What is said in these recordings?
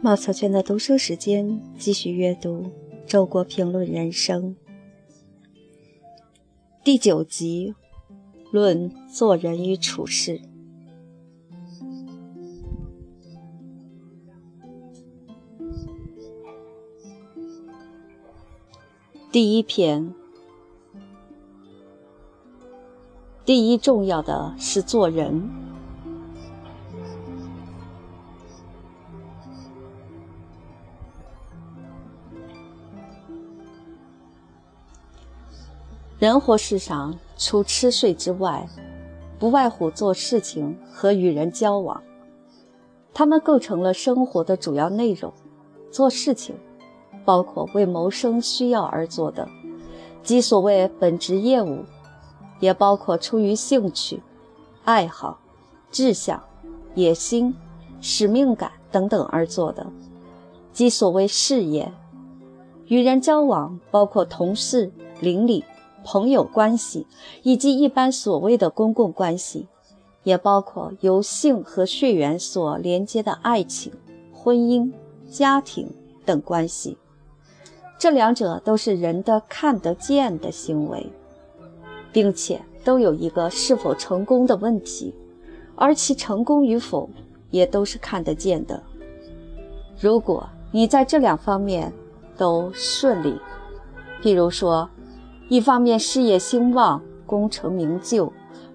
毛草圈的读书时间，继续阅读《周国评论人生》第九集，论做人与处事。第一篇，第一重要的是做人。人活世上，除吃睡之外，不外乎做事情和与人交往，它们构成了生活的主要内容。做事情，包括为谋生需要而做的，即所谓本职业务；也包括出于兴趣、爱好、志向、野心、使命感等等而做的，即所谓事业。与人交往，包括同事、邻里。朋友关系以及一般所谓的公共关系，也包括由性和血缘所连接的爱情、婚姻、家庭等关系。这两者都是人的看得见的行为，并且都有一个是否成功的问题，而其成功与否也都是看得见的。如果你在这两方面都顺利，比如说。一方面事业兴旺，功成名就；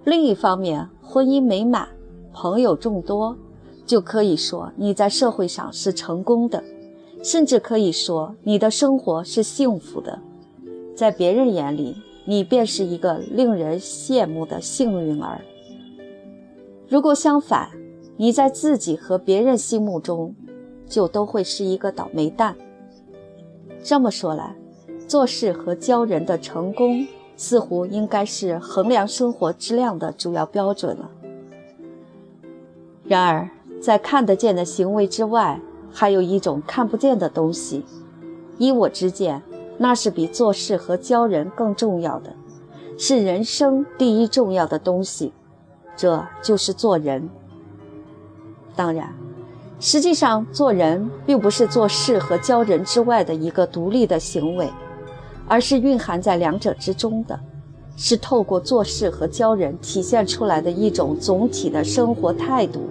另一方面婚姻美满，朋友众多，就可以说你在社会上是成功的，甚至可以说你的生活是幸福的。在别人眼里，你便是一个令人羡慕的幸运儿。如果相反，你在自己和别人心目中，就都会是一个倒霉蛋。这么说来，做事和教人的成功，似乎应该是衡量生活质量的主要标准了。然而，在看得见的行为之外，还有一种看不见的东西。依我之见，那是比做事和教人更重要的，是人生第一重要的东西。这就是做人。当然，实际上做人并不是做事和教人之外的一个独立的行为。而是蕴含在两者之中的，是透过做事和教人体现出来的一种总体的生活态度。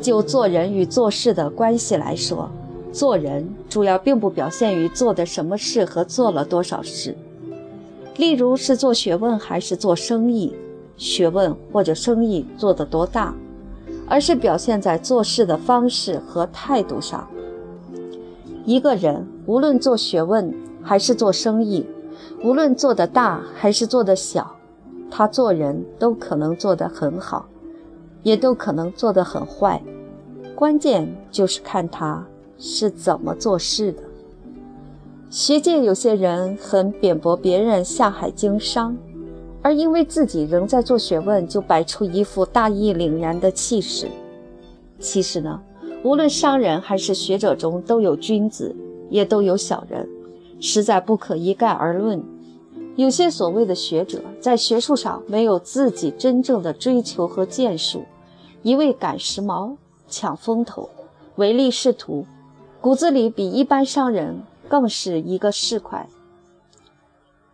就做人与做事的关系来说，做人主要并不表现于做的什么事和做了多少事，例如是做学问还是做生意，学问或者生意做得多大，而是表现在做事的方式和态度上。一个人无论做学问，还是做生意，无论做得大还是做得小，他做人都可能做得很好，也都可能做得很坏。关键就是看他是怎么做事的。学界有些人很贬薄别人下海经商，而因为自己仍在做学问，就摆出一副大义凛然的气势。其实呢，无论商人还是学者中，都有君子，也都有小人。实在不可一概而论。有些所谓的学者，在学术上没有自己真正的追求和建树，一味赶时髦、抢风头、唯利是图，骨子里比一般商人更是一个市侩。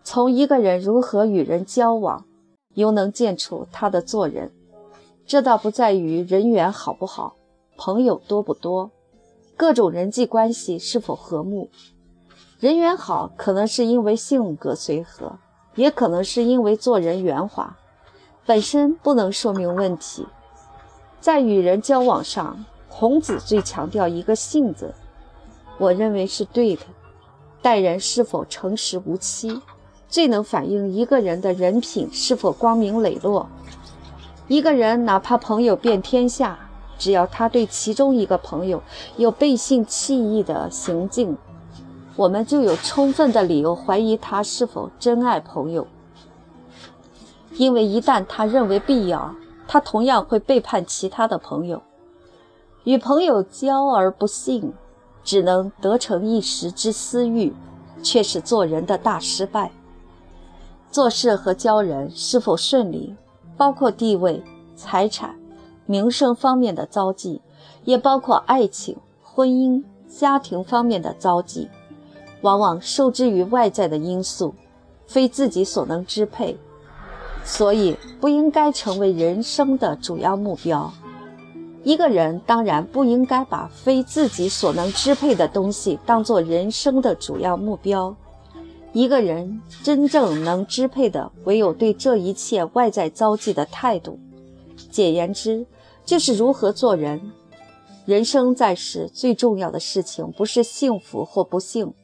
从一个人如何与人交往，又能见出他的做人。这倒不在于人缘好不好，朋友多不多，各种人际关系是否和睦。人缘好，可能是因为性格随和，也可能是因为做人圆滑，本身不能说明问题。在与人交往上，孔子最强调一个“信”字，我认为是对的。待人是否诚实无欺，最能反映一个人的人品是否光明磊落。一个人哪怕朋友遍天下，只要他对其中一个朋友有背信弃义的行径，我们就有充分的理由怀疑他是否真爱朋友，因为一旦他认为必要，他同样会背叛其他的朋友。与朋友交而不信，只能得逞一时之私欲，却是做人的大失败。做事和交人是否顺利，包括地位、财产、名声方面的遭际，也包括爱情、婚姻、家庭方面的遭际，往往受制于外在的因素，非自己所能支配，所以不应该成为人生的主要目标。一个人当然不应该把非自己所能支配的东西当做人生的主要目标。一个人真正能支配的，唯有对这一切外在遭际的态度。简言之，就是如何做人。人生在世，最重要的事情不是幸福或不幸，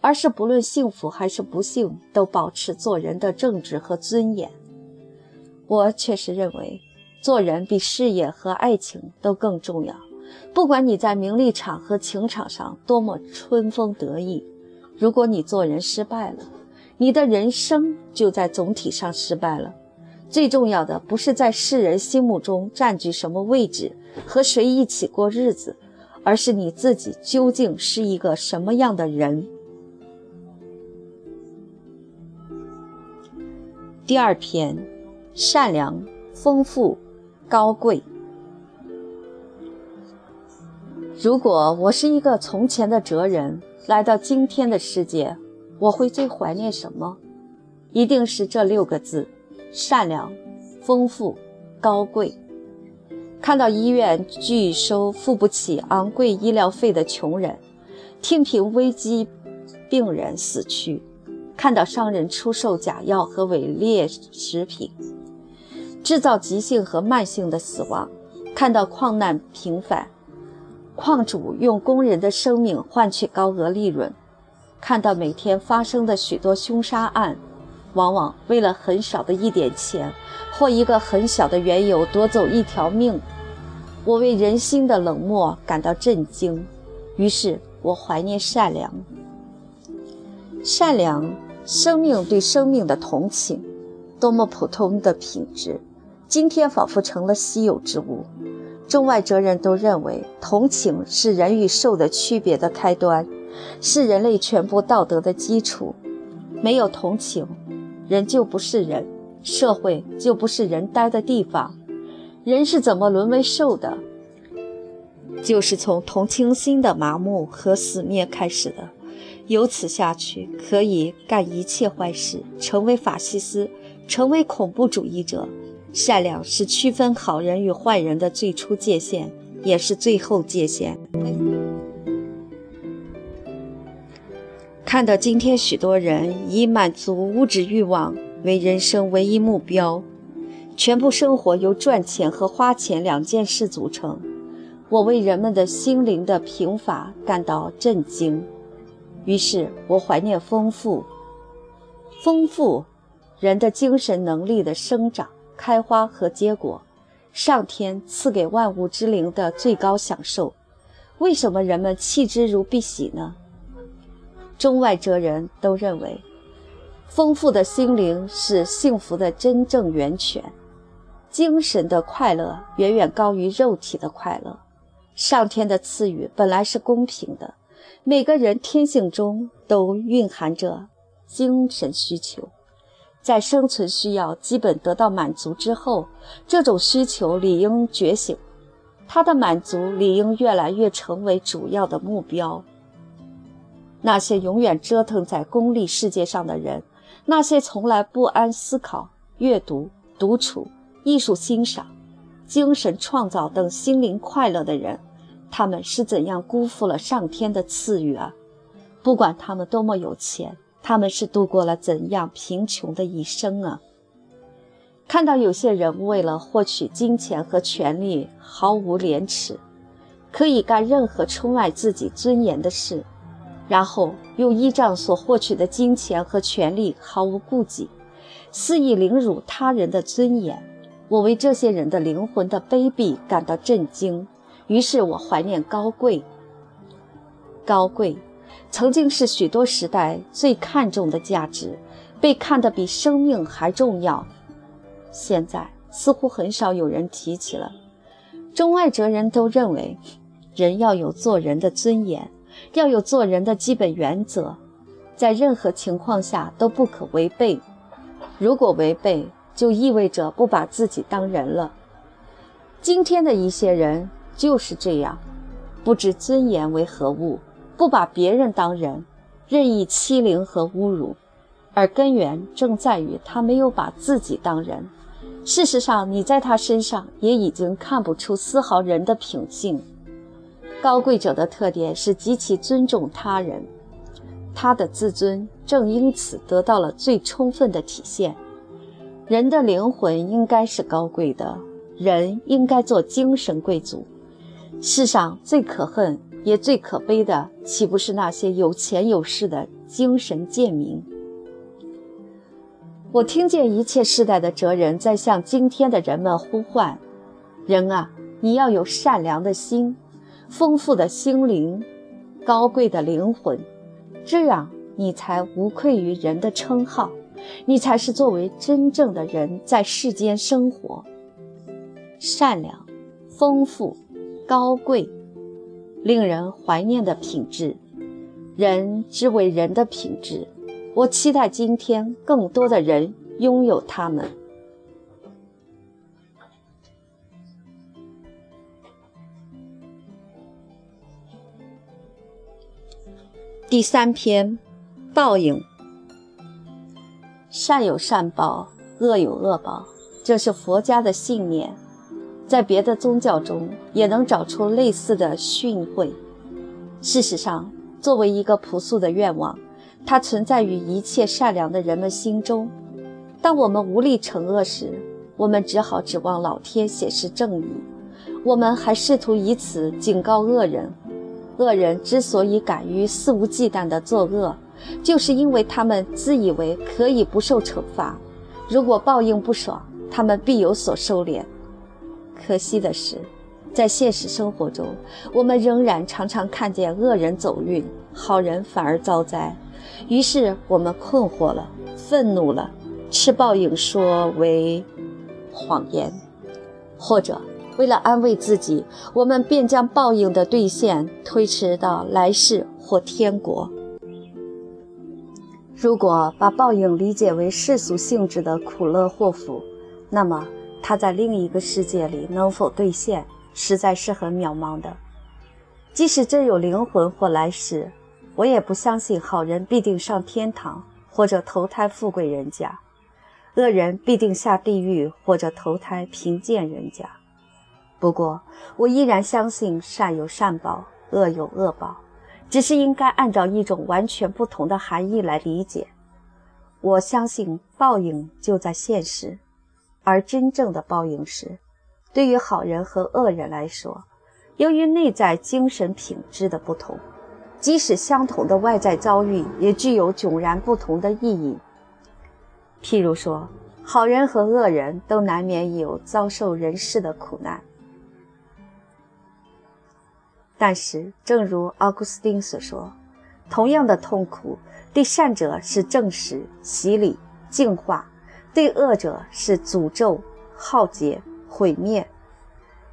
而是不论幸福还是不幸，都保持做人的正直和尊严。我确实认为。做人比事业和爱情都更重要。不管你在名利场和情场上多么春风得意，如果你做人失败了，你的人生就在总体上失败了。最重要的不是在世人心目中占据什么位置，和谁一起过日子，而是你自己究竟是一个什么样的人。第二篇，善良、丰富。高贵。如果我是一个从前的哲人，来到今天的世界，我会最怀念什么？一定是这六个字：善良、丰富、高贵。看到医院拒收付不起昂贵医疗费的穷人，听凭危机病人死去，看到商人出售假药和伪劣食品。制造急性和慢性的死亡，看到矿难频繁，矿主用工人的生命换取高额利润，看到每天发生的许多凶杀案，往往为了很少的一点钱或一个很小的缘由夺走一条命，我为人心的冷漠感到震惊。于是我怀念善良，善良，生命对生命的同情，多么普通的品质。今天仿佛成了稀有之物，中外哲人都认为同情是人与兽的区别的开端，是人类全部道德的基础。没有同情，人就不是人，社会就不是人待的地方。人是怎么沦为兽的？就是从同情心的麻木和死灭开始的。由此下去，可以干一切坏事，成为法西斯，成为恐怖主义者。善良是区分好人与坏人的最初界限，也是最后界限。看到今天许多人以满足物质欲望为人生唯一目标，全部生活由赚钱和花钱两件事组成，我为人们的心灵的贫乏感到震惊。于是我怀念丰富，丰富人的精神能力的生长。开花和结果，上天赐给万物之灵的最高享受。为什么人们弃之如敝屣呢？中外哲人都认为，丰富的心灵是幸福的真正源泉。精神的快乐远远高于肉体的快乐。上天的赐予本来是公平的，每个人天性中都蕴含着精神需求。在生存需要基本得到满足之后，这种需求理应觉醒，它的满足理应越来越成为主要的目标。那些永远折腾在功利世界上的人，那些从来不安思考、阅读、独处、艺术欣赏、精神创造等心灵快乐的人，他们是怎样辜负了上天的赐予啊！不管他们多么有钱。他们是度过了怎样贫穷的一生啊！看到有些人为了获取金钱和权力毫无廉耻，可以干任何出卖自己尊严的事，然后又依仗所获取的金钱和权力毫无顾忌，肆意凌辱他人的尊严，我为这些人的灵魂的卑鄙感到震惊。于是我怀念高贵，高贵。曾经是许多时代最看重的价值，被看得比生命还重要。现在似乎很少有人提起了。中外哲人都认为，人要有做人的尊严，要有做人的基本原则，在任何情况下都不可违背。如果违背，就意味着不把自己当人了。今天的一些人就是这样。不知尊严为何物，不把别人当人，任意欺凌和侮辱，而根源正在于他没有把自己当人。事实上，你在他身上也已经看不出丝毫人的品性。高贵者的特点是极其尊重他人，他的自尊正因此得到了最充分的体现。人的灵魂应该是高贵的，人应该做精神贵族。世上最可恨也最可悲的，岂不是那些有钱有势的精神贱民？我听见一切世代的哲人在向今天的人们呼唤：人啊，你要有善良的心、丰富的心灵、高贵的灵魂，这样你才无愧于人的称号，你才是作为真正的人在世间生活。善良、丰富。高贵、令人怀念的品质，人之为人的品质，我期待今天更多的人拥有它们。第三篇，报应。善有善报，恶有恶报，这是佛家的信念。在别的宗教中也能找出类似的训诲。事实上，作为一个朴素的愿望，它存在于一切善良的人们心中。当我们无力惩恶时，我们只好指望老天显示正义。我们还试图以此警告恶人：恶人之所以敢于肆无忌惮地作恶，就是因为他们自以为可以不受惩罚。如果报应不爽，他们必有所收敛。可惜的是，在现实生活中，我们仍然常常看见恶人走运，好人反而遭灾。于是我们困惑了，愤怒了，吃报应说为谎言，或者为了安慰自己，我们便将报应的兑现推迟到来世或天国。如果把报应理解为世俗性质的苦乐祸福，那么。他在另一个世界里能否兑现，实在是很渺茫的。即使真有灵魂或来世，我也不相信好人必定上天堂或者投胎富贵人家，恶人必定下地狱或者投胎贫贱人家。不过，我依然相信善有善报，恶有恶报，只是应该按照一种完全不同的含义来理解。我相信报应就在现实。而真正的报应是，对于好人和恶人来说，由于内在精神品质的不同，即使相同的外在遭遇，也具有迥然不同的意义。譬如说，好人和恶人都难免有遭受人世的苦难，但是，正如奥古斯丁所说，同样的痛苦，对善者是证实、洗礼、净化。对恶者是诅咒、浩劫、毁灭。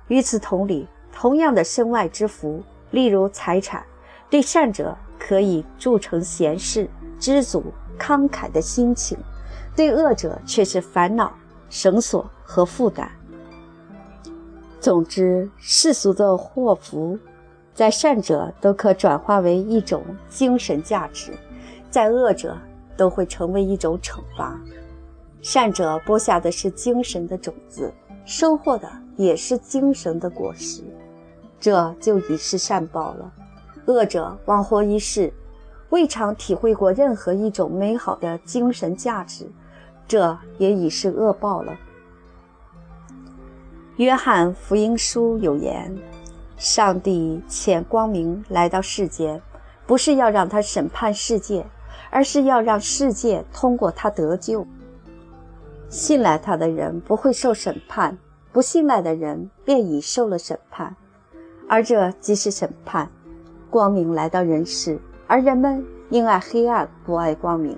与此同理，同样的身外之福，例如财产，对善者可以铸成闲适、知足、慷慨的心情；对恶者却是烦恼、绳索和负担。总之，世俗的祸福，在善者都可转化为一种精神价值，在恶者都会成为一种惩罚。善者播下的是精神的种子，收获的也是精神的果实，这就已是善报了。恶者枉活一世，未尝体会过任何一种美好的精神价值，这也已是恶报了。约翰福音书有言：“上帝遣光明来到世间，不是要让他审判世界，而是要让世界通过他得救。”信赖他的人不会受审判，不信赖的人便已受了审判，而这即是审判。光明来到人世，而人们因爱黑暗，不爱光明。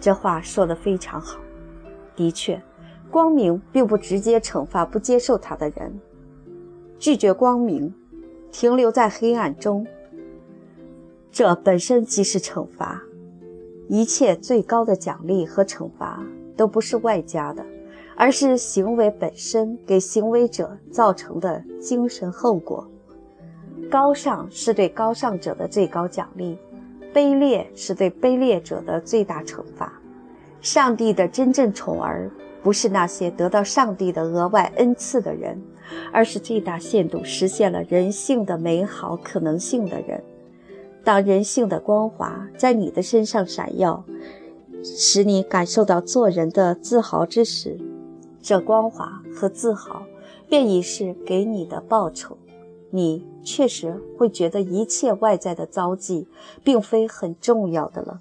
这话说得非常好。的确，光明并不直接惩罚不接受他的人，拒绝光明，停留在黑暗中，这本身即是惩罚。一切最高的奖励和惩罚。都不是外加的，而是行为本身给行为者造成的精神后果。高尚是对高尚者的最高奖励，卑劣是对卑劣者的最大惩罚。上帝的真正宠儿，不是那些得到上帝的额外恩赐的人，而是最大限度实现了人性的美好可能性的人。当人性的光华在你的身上闪耀，使你感受到做人的自豪之时，这光华和自豪便已是给你的报酬。你确实会觉得一切外在的遭际并非很重要的了。